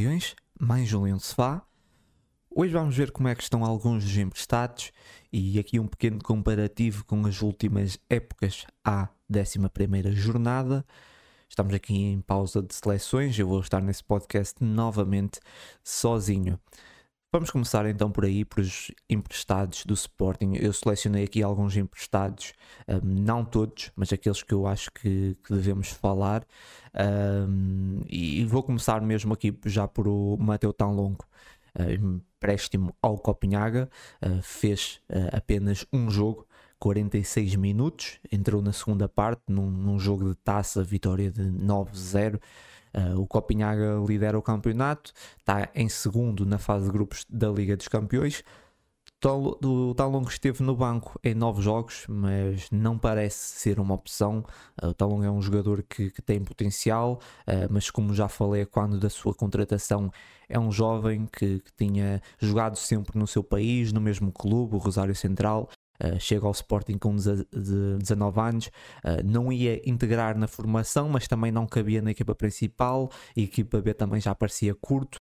Guardiões, mais Julião Sefá. Hoje vamos ver como é que estão alguns dos emprestados e aqui um pequeno comparativo com as últimas épocas à 11 jornada. Estamos aqui em pausa de seleções, eu vou estar nesse podcast novamente sozinho. Vamos começar então por aí, por os emprestados do Sporting. Eu selecionei aqui alguns emprestados, um, não todos, mas aqueles que eu acho que, que devemos falar. Um, e vou começar mesmo aqui já por o Mateu Tão Longo, uh, empréstimo ao Copenhaga, uh, fez uh, apenas um jogo. 46 minutos, entrou na segunda parte num, num jogo de taça, vitória de 9-0. Uh, o Copenhaga lidera o campeonato, está em segundo na fase de grupos da Liga dos Campeões. O Talong esteve no banco em nove jogos, mas não parece ser uma opção. Uh, o Talong é um jogador que, que tem potencial, uh, mas como já falei quando da sua contratação, é um jovem que, que tinha jogado sempre no seu país, no mesmo clube, o Rosário Central, Uh, chega ao Sporting com 19 anos, uh, não ia integrar na formação, mas também não cabia na equipa principal, a equipa B também já parecia curto.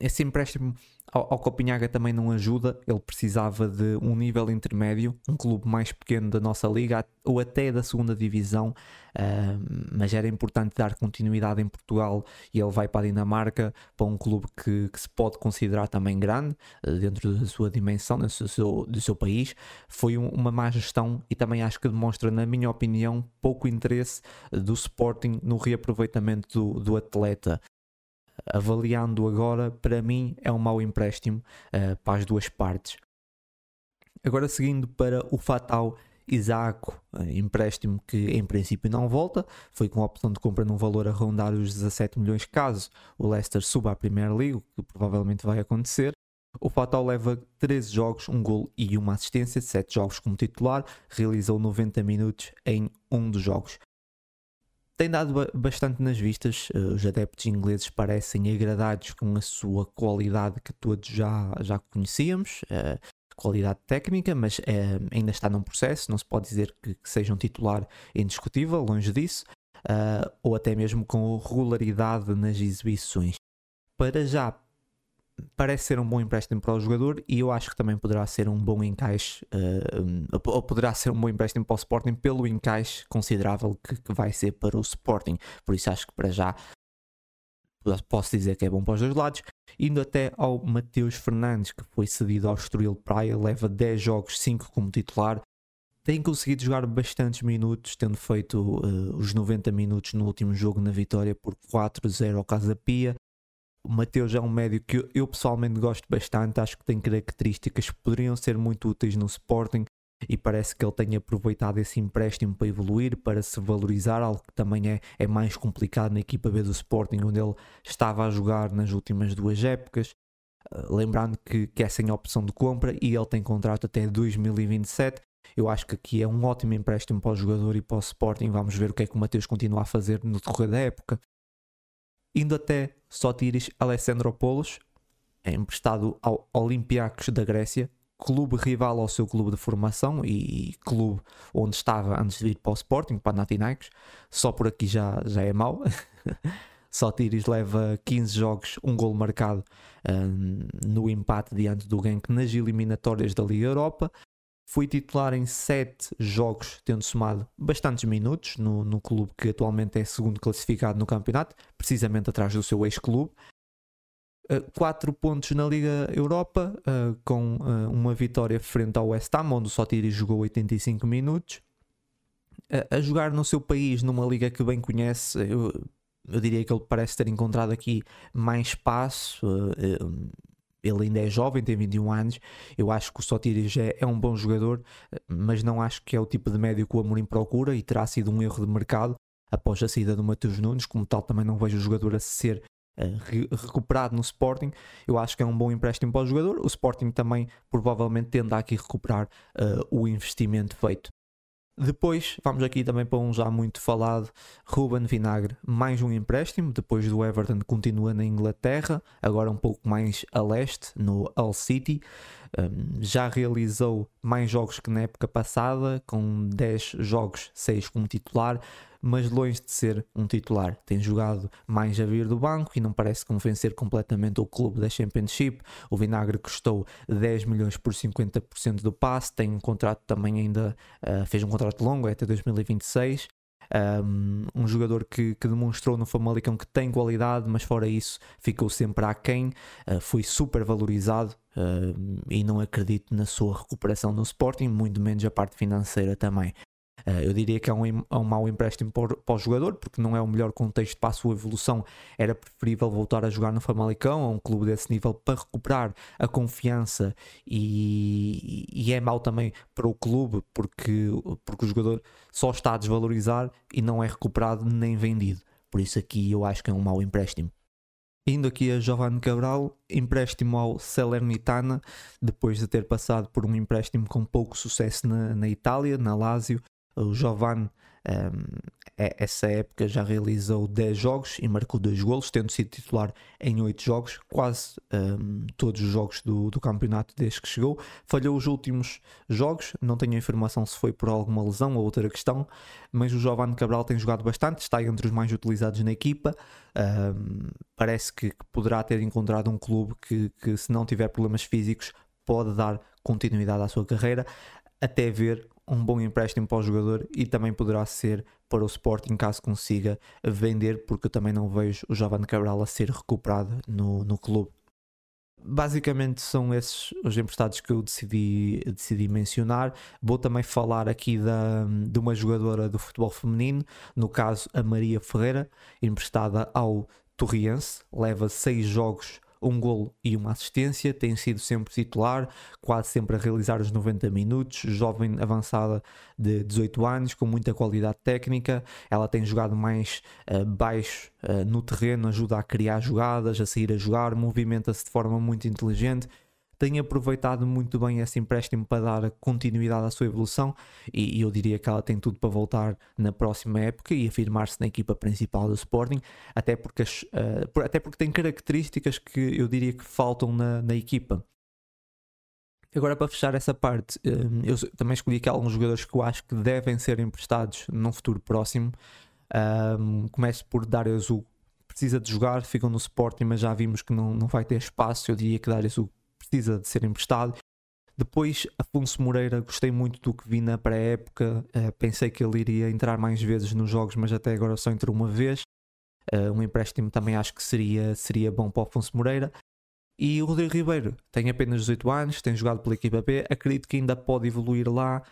Esse empréstimo ao, ao Copenhaga também não ajuda, ele precisava de um nível intermédio, um clube mais pequeno da nossa liga ou até da segunda divisão, uh, mas era importante dar continuidade em Portugal e ele vai para a Dinamarca, para um clube que, que se pode considerar também grande, uh, dentro da sua dimensão, do seu, do seu país. Foi um, uma má gestão e também acho que demonstra, na minha opinião, pouco interesse do Sporting no reaproveitamento do, do atleta avaliando agora, para mim é um mau empréstimo uh, para as duas partes. Agora seguindo para o Fatal Isaac, eh, empréstimo que em princípio não volta, foi com a opção de compra num valor a rondar os 17 milhões caso o Leicester suba à Primeira Liga, o que provavelmente vai acontecer. O Fatal leva 13 jogos, um gol e uma assistência, 7 jogos como titular, realizou 90 minutos em um dos jogos tem dado bastante nas vistas. Uh, os adeptos ingleses parecem agradados com a sua qualidade que todos já, já conhecíamos, uh, qualidade técnica, mas uh, ainda está num processo. Não se pode dizer que, que seja um titular indiscutível, longe disso, ou até mesmo com regularidade nas exibições. Para já, parece ser um bom empréstimo para o jogador e eu acho que também poderá ser um bom encaixe, uh, ou poderá ser um bom empréstimo para o Sporting pelo encaixe considerável que, que, vai ser para o Sporting. Por isso acho que para já posso dizer que é bom para os dois lados. Indo até ao Mateus Fernandes, que foi cedido ao Estoril Praia, leva 10 jogos, 5 como titular. Tem conseguido jogar bastantes minutos, tendo feito uh, os 90 minutos no último jogo na vitória por 4-0 ao Casa Pia. O Mateus é um médio que eu pessoalmente gosto bastante, acho que tem características que poderiam ser muito úteis no Sporting e parece que ele tem aproveitado esse empréstimo para evoluir, para se valorizar, algo que também é, é mais complicado na equipa B do Sporting, onde ele estava a jogar nas últimas duas épocas. Uh, lembrando que, que é sem opção de compra e ele tem contrato até 2027. Eu acho que aqui é um ótimo empréstimo para o jogador e para o Sporting. Vamos ver o que é que o Mateus continua a fazer no decorrer da época indo até Sotiris Alessandropoulos, é emprestado ao Olympiacos da Grécia, clube rival ao seu clube de formação e, clube onde estava antes de ir para o Sporting, para Panathinaikos, só por aqui já, já é mau. Sotiris leva 15 jogos, um gol marcado um, no empate diante do Genk nas eliminatórias da Liga Europa. Foi titular em 7 jogos, tendo somado bastantes minutos no, no clube que atualmente é segundo classificado no campeonato, precisamente atrás do seu ex-clube. 4 uh, pontos na Liga Europa, uh, com uh, uma vitória frente ao West Ham, onde o Sotiri jogou 85 minutos. a jogar no seu país, numa liga que bem conhece, eu, eu diria que ele parece ter encontrado aqui mais espaço ele ainda é jovem, tem 21 anos. Eu acho que o Sotiris é, é um bom jogador, mas não acho que é o tipo de médio que o Amorim procura e terá sido um erro de mercado após a saída do Matheus Nunes. Como tal, também não vejo o jogador a ser uh, re recuperado no Sporting. Eu acho que é um bom empréstimo para o jogador. O Sporting também provavelmente tende a aqui recuperar uh, o investimento feito. Depois, vamos aqui também para um já muito falado, Ruben Vinagre, mais um empréstimo, depois do Everton continua na Inglaterra, agora um pouco mais a leste, no Hull City. Já realizou mais jogos que na época passada, com 10 jogos, 6 como titular, mas longe de ser um titular. Tem jogado mais a vir do banco e não parece convencer completamente o clube da Championship. O Vinagre custou 10 milhões por 50% do passe, tem um contrato também ainda, uh, fez um contrato longo, é até 2026. Um, um, jogador que, que, demonstrou no Famalicão que tem qualidade, mas fora isso ficou sempre aquém, uh, foi super valorizado uh, e não acredito na sua recuperação no Sporting, muito menos a parte financeira também. Uh, eu diria que é um, é um mau empréstimo para para o, jogador, porque não é o melhor contexto para a sua evolução. Era preferível voltar a jogar no Famalicão, a um clube desse nível, para recuperar a confiança. E, e é mau também para o clube, porque, porque o jogador só está a desvalorizar e não é recuperado nem vendido. Por isso, aqui eu acho que é um mau empréstimo. Indo aqui a Giovanni Cabral, empréstimo ao Salernitana, depois de ter passado por um empréstimo com pouco sucesso na, na Itália, na Lazio, o Giovanni, um, é, essa época já realizou 10 jogos e marcou 2 golos, tendo sido titular em 8 jogos, quase um, todos os jogos do, do campeonato desde que chegou. Falhou os últimos jogos, não tenho informação se foi por alguma lesão ou outra questão, mas o Giovanni Cabral tem jogado bastante, está entre os mais utilizados na equipa. Um, parece que, que, poderá ter encontrado um clube que, que, se não tiver problemas físicos, pode dar continuidade à sua carreira, até ver um bom empréstimo para o jogador e também poderá ser para o Sporting caso consiga vender, porque eu também não vejo o Giovanni Cabral a ser recuperado no, no clube. Basicamente são esses os emprestados que eu decidi, decidi mencionar. Vou também falar aqui da, de uma jogadora do futebol feminino, no caso a Maria Ferreira, emprestada ao Torriense, leva seis jogos um golo e uma assistência, tem sido sempre titular, quase sempre a realizar os 90 minutos, jovem avançada de 18 anos, com muita qualidade técnica, ela tem jogado mais uh, baixo uh, no terreno, ajuda a criar jogadas, a sair a jogar, movimenta-se de forma muito inteligente, tem aproveitado muito bem esse empréstimo para dar continuidade à sua evolução e, eu diria que ela tem tudo para voltar na próxima época e afirmar-se na equipa principal do Sporting, até porque, as, uh, até porque tem características que eu diria que faltam na, na equipa. Agora, para fechar essa parte, eh, eu também escolhi aqui alguns jogadores que eu acho que devem ser emprestados num futuro próximo. Um, começo por Darius Hugo. Precisa de jogar, ficam no Sporting, mas já vimos que não, não vai ter espaço. Eu diria que Darius Hugo precisa de ser emprestado. Depois, Afonso Moreira, gostei muito do que vi na pré-época. Uh, pensei que ele iria entrar mais vezes nos jogos, mas até agora só entrou uma vez. Uh, um empréstimo também acho que seria, seria bom para Afonso Moreira. E o Rodrigo Ribeiro tem apenas 18 anos, tem jogado pela equipa B, acredito que ainda pode evoluir lá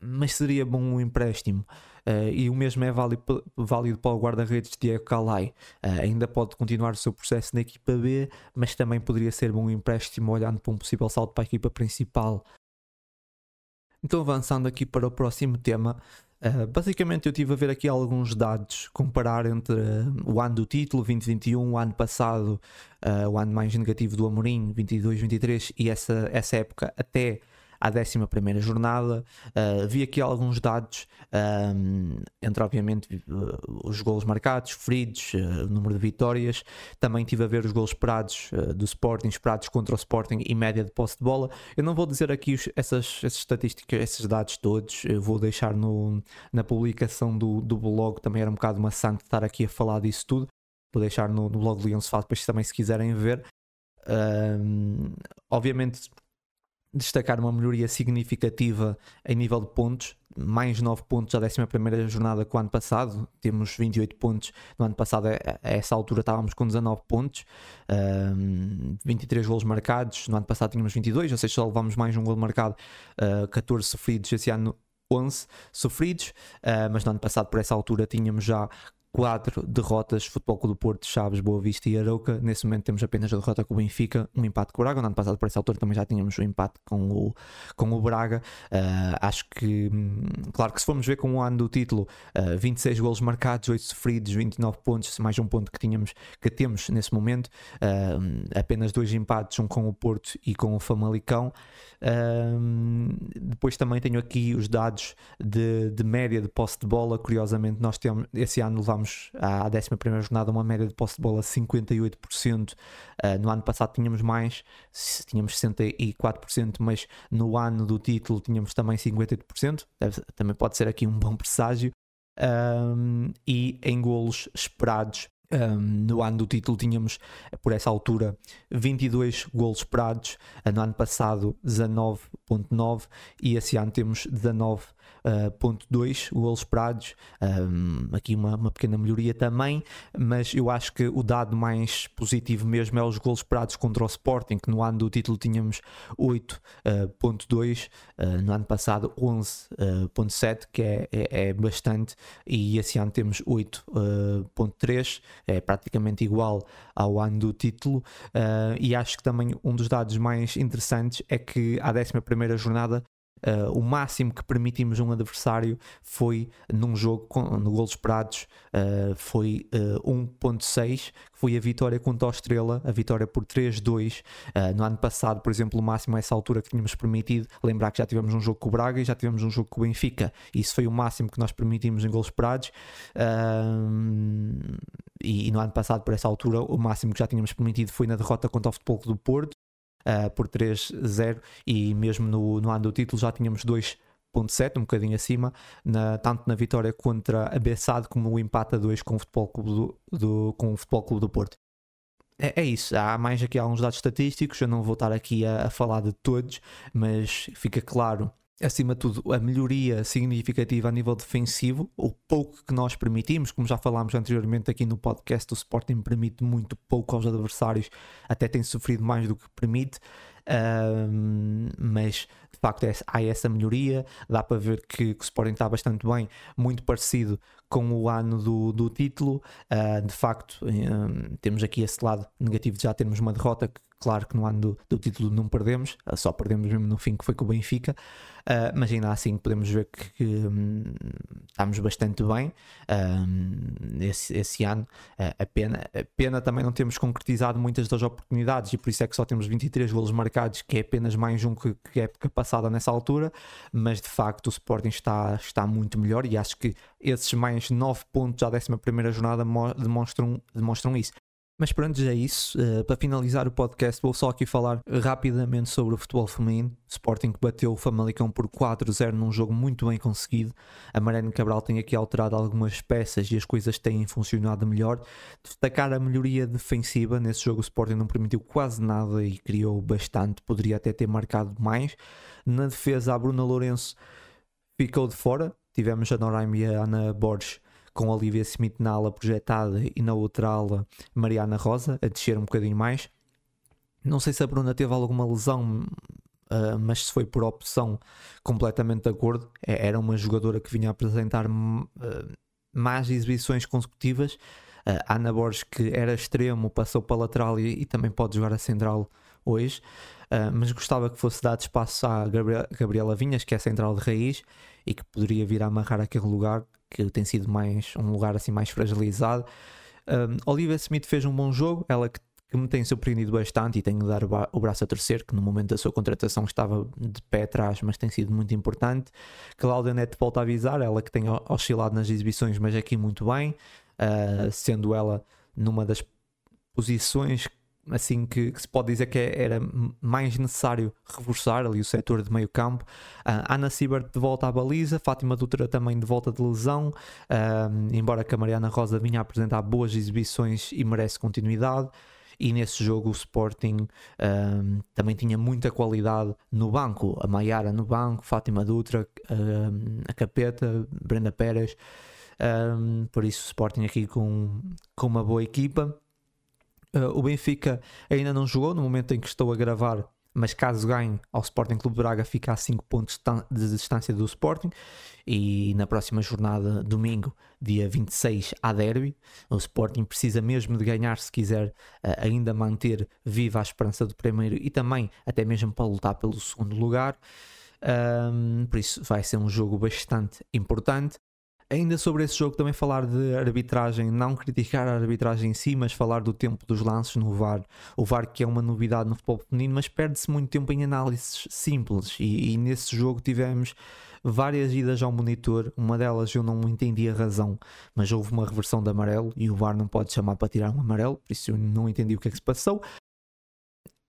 mas seria bom um empréstimo. Uh, e o mesmo é válido, válido para o guarda-redes Diego Calai. Uh, ainda pode continuar o seu processo na equipa B, mas também poderia ser bom um empréstimo olhando para um possível salto para a equipa principal. Então, avançando aqui para o próximo tema, uh, basicamente eu estive a ver aqui alguns dados, comparar entre o ano do título, 2021, o ano passado, o ano mais negativo do Amorim, 22-23, e essa, essa época até à 11 jornada. Uh, vi aqui alguns dados, um, entre obviamente uh, os golos marcados, feridos, uh, número de vitórias. Também tive a ver os golos esperados do Sporting, esperados contra o Sporting e média de posse de bola. Eu não vou dizer aqui os, essas, essas estatísticas, esses dados todos, eu vou deixar no, na publicação do, do blog. Também era um bocado maçante estar aqui a falar disso tudo. Vou deixar no, no blog do Leão Sofá, depois também se quiserem ver. Um, obviamente destacar uma melhoria significativa em nível de pontos, mais 9 pontos à 11 jornada com o ano passado, temos 28 pontos, no ano passado. A, essa altura estávamos com 19 pontos, um, 23 golos marcados, no ano passado tínhamos 22, ou seja, só levamos mais um gol marcado, uh, 14 sofridos, esse ano 11 sofridos, uh, mas no ano passado por essa altura tínhamos já quatro derrotas, Futebol Clube do Porto, Chaves, Boa Vista e Arouca. Nesse momento temos apenas a derrota com o Benfica, um empate com o Braga. No ano passado, por essa altura, também já tínhamos o um empate com o, com o Braga. Uh, acho que, hum, claro que se formos ver com o ano do título, uh, ah, 26 golos marcados, 8 sofridos, 29 pontos, mais um ponto que, tínhamos, que temos nesse momento. Uh, apenas dois empates, um com o Porto e com o Famalicão. depois também tenho aqui os dados de, de média de posse de bola. Curiosamente, nós temos, esse ano levámos chegámos à 11 jornada uma média de posse de bola 58%. Uh, no ano passado tínhamos mais, tínhamos 64%, mas no ano do título tínhamos também 58%. Deve, também pode ser aqui um bom presságio. um, e em golos esperados. Um, no ano do título tínhamos, por essa altura, 22 golos esperados. No ano passado, 19.9 e esse ano temos 19 uh, ponto 2 golos esperados, um, aqui uma, uma, pequena melhoria também, mas eu acho que o dado mais positivo mesmo é os golos esperados contra o Sporting, que no ano do título tínhamos 8.2, uh, uh, no ano passado 11.7, que é, é, é, bastante, e esse ano temos 8.3, é praticamente igual ao ano do título, e acho que também um dos dados mais interessantes é que à 11 jornada Uh, o máximo que permitimos um adversário foi num jogo com, no golos esperados uh, foi uh, 1.6 que foi a vitória contra o Estrela a vitória por 3-2 uh, no ano passado por exemplo o máximo a essa altura que tínhamos permitido lembrar que já tivemos um jogo com o Braga e já tivemos um jogo com o Benfica. Isso foi o máximo que nós permitimos em golos esperados e, e, no ano passado por essa altura o máximo que já tínhamos permitido foi na derrota contra o Futebol do Porto uh, por 3-0 e mesmo no, no ano do título já tínhamos 2.7, um bocadinho acima, na, tanto na vitória contra a Bessade como o empate a 2 com o Futebol Clube do, do, com o Futebol Clube do Porto. É, é, isso, há mais aqui alguns dados estatísticos, eu não vou estar aqui a, a falar de todos, mas fica claro acima de tudo, a melhoria significativa a nível defensivo, o pouco que nós permitimos, como já falámos anteriormente aqui no podcast, o Sporting permite muito pouco aos adversários, até tem sofrido mais do que permite, um, mas de facto é, há essa melhoria, dá para ver que, que, o Sporting está bastante bem, muito parecido com o ano do, do título, uh, de facto um, temos aqui esse lado negativo de já termos uma derrota que Claro que no ano do, do, título não perdemos, só perdemos mesmo no fim que foi com o Benfica, uh, mas ainda assim podemos ver que, que um, estamos bastante bem um, esse, esse, ano. Uh, a, pena, a pena também não temos concretizado muitas das oportunidades e por isso é que só temos 23 golos marcados, que é apenas mais um que, que é época passada nessa altura, mas de facto o Sporting está, está muito melhor e acho que esses mais 9 pontos à 11 jornada demonstram, demonstram isso. Mas pronto, já é isso. Uh, para finalizar o podcast, vou só aqui falar rapidamente sobre o futebol feminino. Sporting que bateu o Famalicão por 4-0 num jogo muito bem conseguido. A Mariana Cabral tem aqui alterado algumas peças e as coisas têm funcionado melhor. Destacar a melhoria defensiva. Nesse jogo o Sporting não permitiu quase nada e criou bastante. Poderia até ter marcado mais. Na defesa, a Bruna Lourenço ficou de fora. Tivemos a Noraima e a Ana Borges com Olivia Smith na ala projetada e na outra ala Mariana Rosa, a descer um bocadinho mais. Não sei se a Bruna teve alguma lesão, uh, mas se foi por opção, completamente de acordo. É, era uma jogadora que vinha apresentar uh, mais exibições consecutivas. Uh, Ana Borges, que era extremo, passou para a lateral e, e também pode jogar a central hoje. Uh, mas gostava que fosse dado espaço à Gabriela Vinhas, que é a central de raiz e que poderia vir a amarrar aquele lugar que tem sido mais um lugar assim mais fragilizado. Um, Olivia Smith fez um bom jogo, ela que, que, me tem surpreendido bastante e tenho de dar o, braço a terceiro, que no momento da sua contratação estava de pé atrás, mas tem sido muito importante. Cláudia Neto volta a avisar, ela que tem oscilado nas exibições, mas aqui muito bem, uh, sendo ela numa das posições assim que, que, se pode dizer que é, era mais necessário reforçar ali o setor de meio campo. Uh, Ana Siebert de volta à baliza, Fátima Dutra também de volta de lesão, uh, embora que a Mariana Rosa vinha apresentar boas exibições e merece continuidade. E nesse jogo o Sporting uh, também tinha muita qualidade no banco. A Maiara no banco, Fátima Dutra, a Capeta, Brenda Pérez. por isso o Sporting aqui com, com uma boa equipa. Uh, o Benfica ainda não jogou no momento em que estou a gravar, mas caso ganhe ao Sporting Clube Braga, fica a 5 pontos de distância do Sporting. E na próxima jornada, domingo, dia 26, há derby. O Sporting precisa mesmo de ganhar se quiser uh, ainda manter viva a esperança do primeiro e também até mesmo para lutar pelo segundo lugar. Um, por isso vai ser um jogo bastante importante. Ainda sobre esse jogo, também falar de arbitragem, não criticar a arbitragem em si, mas falar do tempo dos lances no VAR. O VAR que é uma novidade no futebol feminino, mas perde-se muito tempo em análises simples. E, e, nesse jogo tivemos várias idas ao monitor. Uma delas eu não entendi a razão, mas houve uma reversão de amarelo e o VAR não pode chamar para tirar um amarelo, por isso eu não entendi o que é que se passou.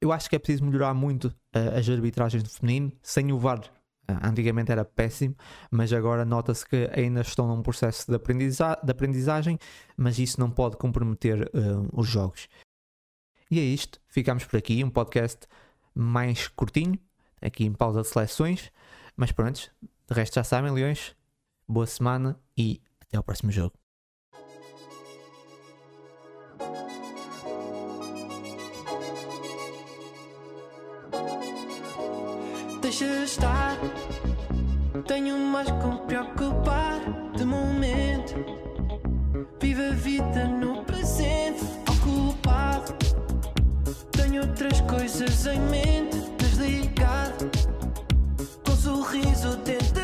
Eu acho que é preciso melhorar muito uh, as arbitragens do feminino. Sem o VAR antigamente era péssimo, mas agora nota-se que ainda estão num processo de, aprendiza de aprendizagem, mas isso não pode comprometer uh, os jogos. E é isto, ficamos por aqui, um podcast mais curtinho, aqui em pausa de seleções, mas pronto, de resto já sabem, Leões, boa semana e até ao próximo jogo. deixa estar. Tenho mais com preocupar de momento. Vivo a vida no presente, ocupado. Tenho outras coisas em mente, desligado. Com sorriso dentro.